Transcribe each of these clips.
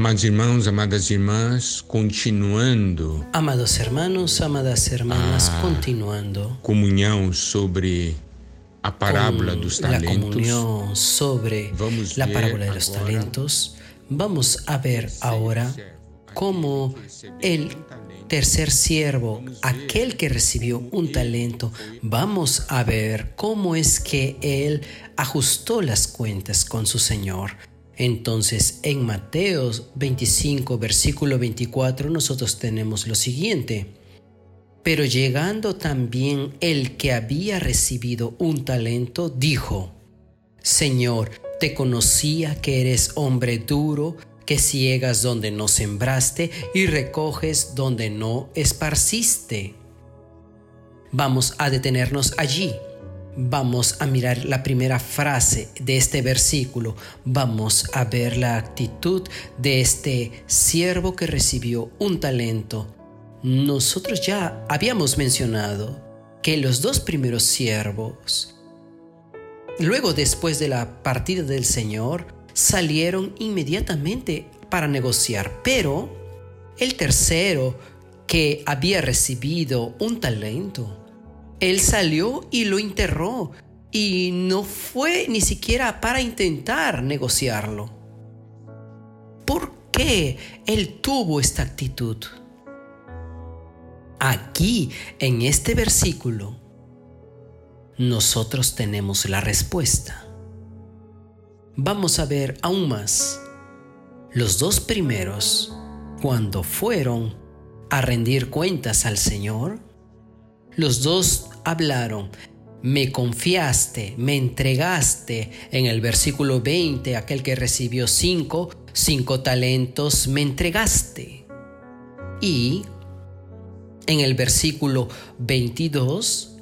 Amados irmãos, amadas irmãs, continuando. Amados hermanos, amadas hermanas, Ah. continuando. Comunhão sobre a parábola dos la talentos. comunión sobre Vamos la parábola de los talentos, vamos a ver ahora cómo el tercer siervo, aquel que recibió un talento, vamos a ver cómo es que él ajustó las cuentas con su Señor. Entonces, en Mateo 25, versículo 24, nosotros tenemos lo siguiente. Pero llegando también el que había recibido un talento, dijo, Señor, te conocía que eres hombre duro, que ciegas donde no sembraste y recoges donde no esparciste. Vamos a detenernos allí. Vamos a mirar la primera frase de este versículo. Vamos a ver la actitud de este siervo que recibió un talento. Nosotros ya habíamos mencionado que los dos primeros siervos, luego después de la partida del Señor, salieron inmediatamente para negociar, pero el tercero, que había recibido un talento, él salió y lo enterró y no fue ni siquiera para intentar negociarlo. ¿Por qué él tuvo esta actitud? Aquí, en este versículo, nosotros tenemos la respuesta. Vamos a ver aún más. Los dos primeros, cuando fueron a rendir cuentas al Señor, los dos hablaron, me confiaste, me entregaste. En el versículo 20, aquel que recibió cinco, cinco talentos, me entregaste. Y en el versículo 22,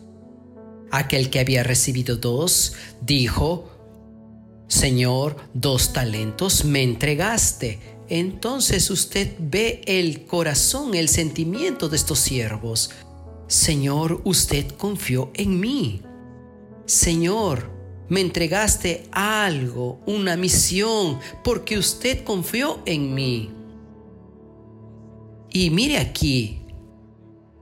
aquel que había recibido dos, dijo, Señor, dos talentos me entregaste. Entonces usted ve el corazón, el sentimiento de estos siervos. Señor, usted confió en mí. Señor, me entregaste algo, una misión, porque usted confió en mí. Y mire aquí,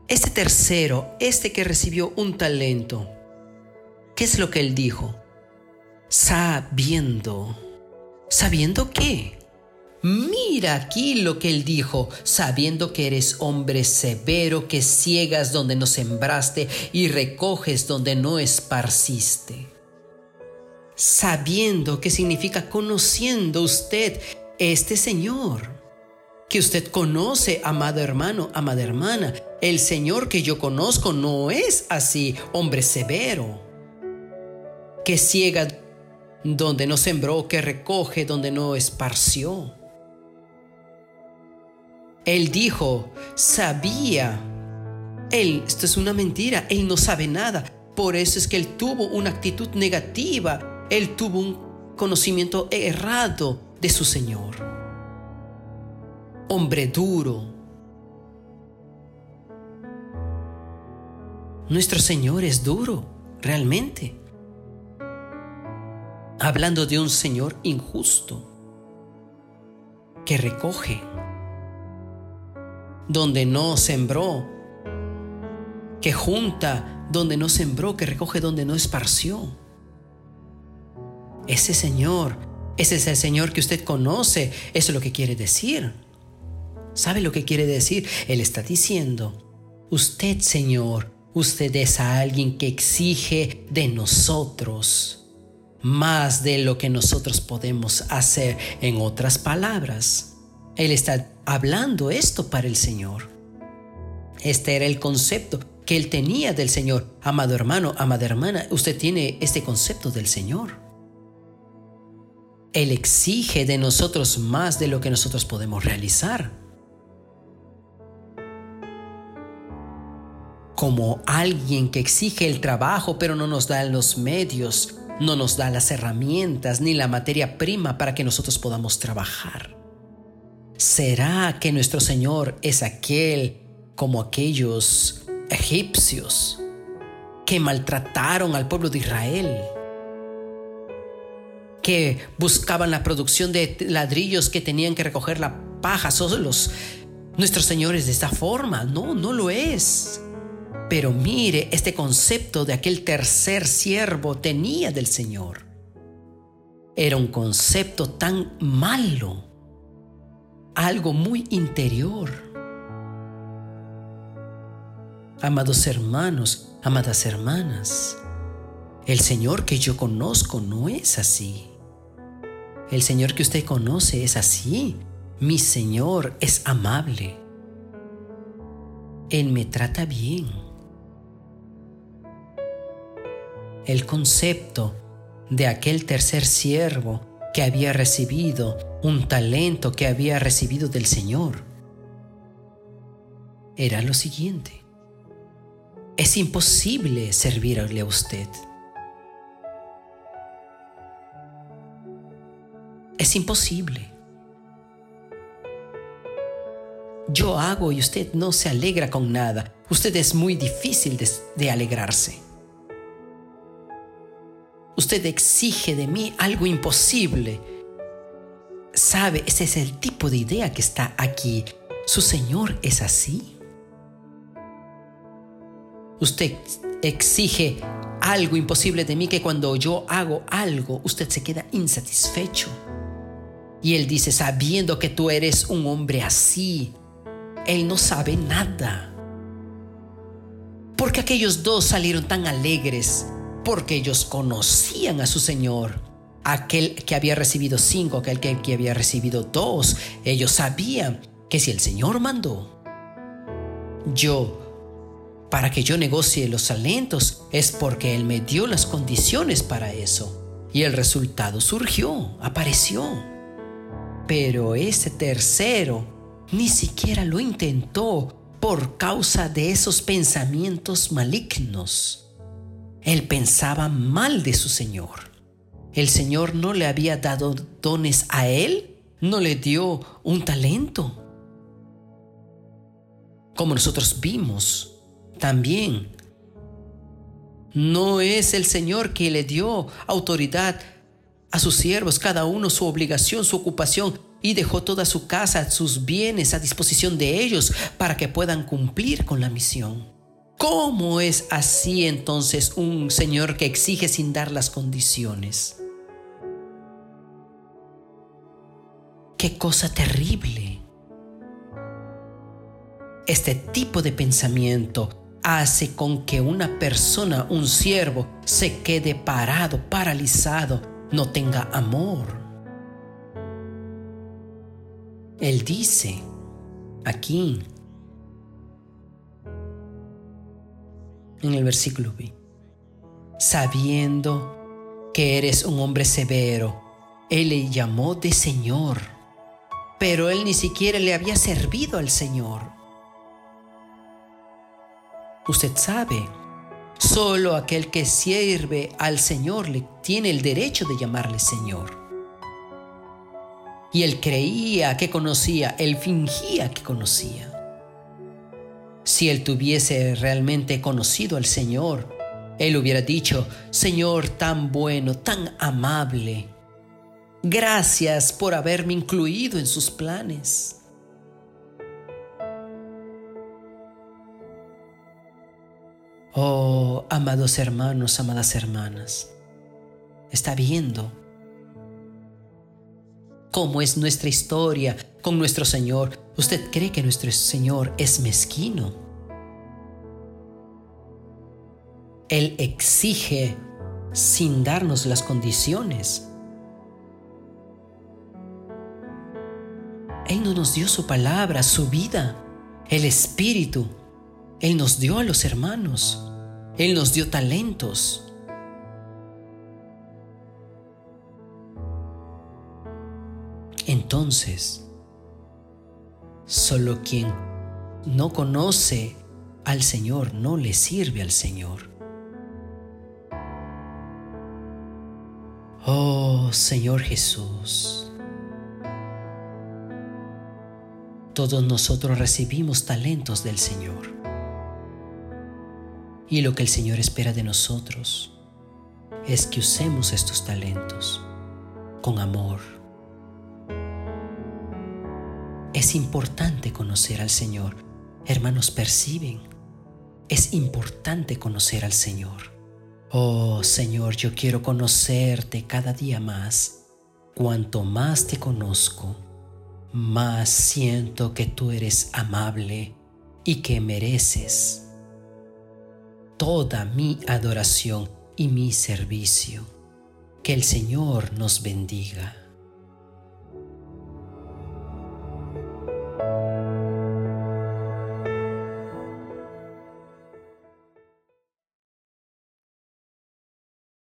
este tercero, este que recibió un talento, ¿qué es lo que él dijo? Sabiendo. ¿Sabiendo qué? Mira aquí lo que él dijo, sabiendo que eres hombre severo, que ciegas donde no sembraste y recoges donde no esparciste. Sabiendo que significa conociendo usted este Señor, que usted conoce, amado hermano, amada hermana. El Señor que yo conozco no es así, hombre severo, que ciega donde no sembró, que recoge donde no esparció. Él dijo, sabía. Él, esto es una mentira, él no sabe nada. Por eso es que él tuvo una actitud negativa, él tuvo un conocimiento errado de su Señor. Hombre duro. Nuestro Señor es duro, realmente. Hablando de un Señor injusto, que recoge donde no sembró, que junta donde no sembró, que recoge donde no esparció. Ese Señor, ese es el Señor que usted conoce, eso es lo que quiere decir. ¿Sabe lo que quiere decir? Él está diciendo, usted Señor, usted es a alguien que exige de nosotros más de lo que nosotros podemos hacer. En otras palabras, Él está hablando esto para el Señor. Este era el concepto que él tenía del Señor. Amado hermano, amada hermana, usted tiene este concepto del Señor. Él exige de nosotros más de lo que nosotros podemos realizar. Como alguien que exige el trabajo pero no nos da los medios, no nos da las herramientas ni la materia prima para que nosotros podamos trabajar. ¿Será que nuestro Señor es aquel como aquellos egipcios que maltrataron al pueblo de Israel? que buscaban la producción de ladrillos que tenían que recoger la paja solos. Nuestros señores de esta forma, no, no lo es. Pero mire, este concepto de aquel tercer siervo tenía del Señor. Era un concepto tan malo, algo muy interior. Amados hermanos, amadas hermanas, el Señor que yo conozco no es así. El Señor que usted conoce es así. Mi Señor es amable. Él me trata bien. El concepto de aquel tercer siervo que había recibido un talento que había recibido del Señor era lo siguiente. Es imposible servirle a usted. Es imposible. Yo hago y usted no se alegra con nada. Usted es muy difícil de, alegrarse. Usted exige de mí algo imposible. ¿Sabe? Ese es el tipo de idea que está aquí. ¿Su Señor es así? Usted exige algo imposible de mí que cuando yo hago algo, usted se queda insatisfecho. Y él dice, sabiendo que tú eres un hombre así, él no sabe nada. Porque aquellos dos salieron tan alegres, porque ellos conocían a su Señor. Aquel que había recibido cinco, aquel que, había recibido dos, ellos sabían que si el Señor mandó, yo, para que yo negocie los talentos, es porque Él me dio las condiciones para eso. Y el resultado surgió, apareció. Pero ese tercero ni siquiera lo intentó por causa de esos pensamientos malignos. Él pensaba mal de su Señor. El Señor no le había dado dones a él, no le dio un talento. Como nosotros vimos también, no es el Señor que le dio autoridad a sus siervos, cada uno su obligación, su ocupación, y dejó toda su casa, sus bienes a disposición de ellos para que puedan cumplir con la misión. ¿Cómo es así entonces un Señor que exige sin dar las condiciones? Qué cosa terrible. Este tipo de pensamiento hace con que una persona, un siervo, se quede parado, paralizado, no tenga amor. Él dice aquí, en el versículo B, sabiendo que eres un hombre severo, Él le llamó de Señor, pero Él ni siquiera le había servido al Señor. Usted sabe Solo aquel que sirve al Señor le tiene el derecho de llamarle Señor. Y él creía que conocía, él fingía que conocía. Si él tuviese realmente conocido al Señor, él hubiera dicho, Señor tan bueno, tan amable, gracias por haberme incluido en sus planes. Oh, amados hermanos, amadas hermanas, está viendo cómo es nuestra historia con nuestro Señor. ¿Usted cree que nuestro Señor es mezquino? Él exige sin darnos las condiciones. Él no nos dio su palabra, su vida, el Espíritu. Él nos dio a los hermanos. Él nos dio talentos. Entonces, solo quien no conoce al Señor no le sirve al Señor. Oh Señor Jesús, todos nosotros recibimos talentos del Señor. Y lo que el Señor espera de nosotros es que usemos estos talentos con amor. Es importante conocer al Señor. Hermanos, perciben. Es importante conocer al Señor. Oh Señor, yo quiero conocerte cada día más. Cuanto más te conozco, más siento que tú eres amable y que mereces toda mi adoración y mi servicio. Que el Señor nos bendiga.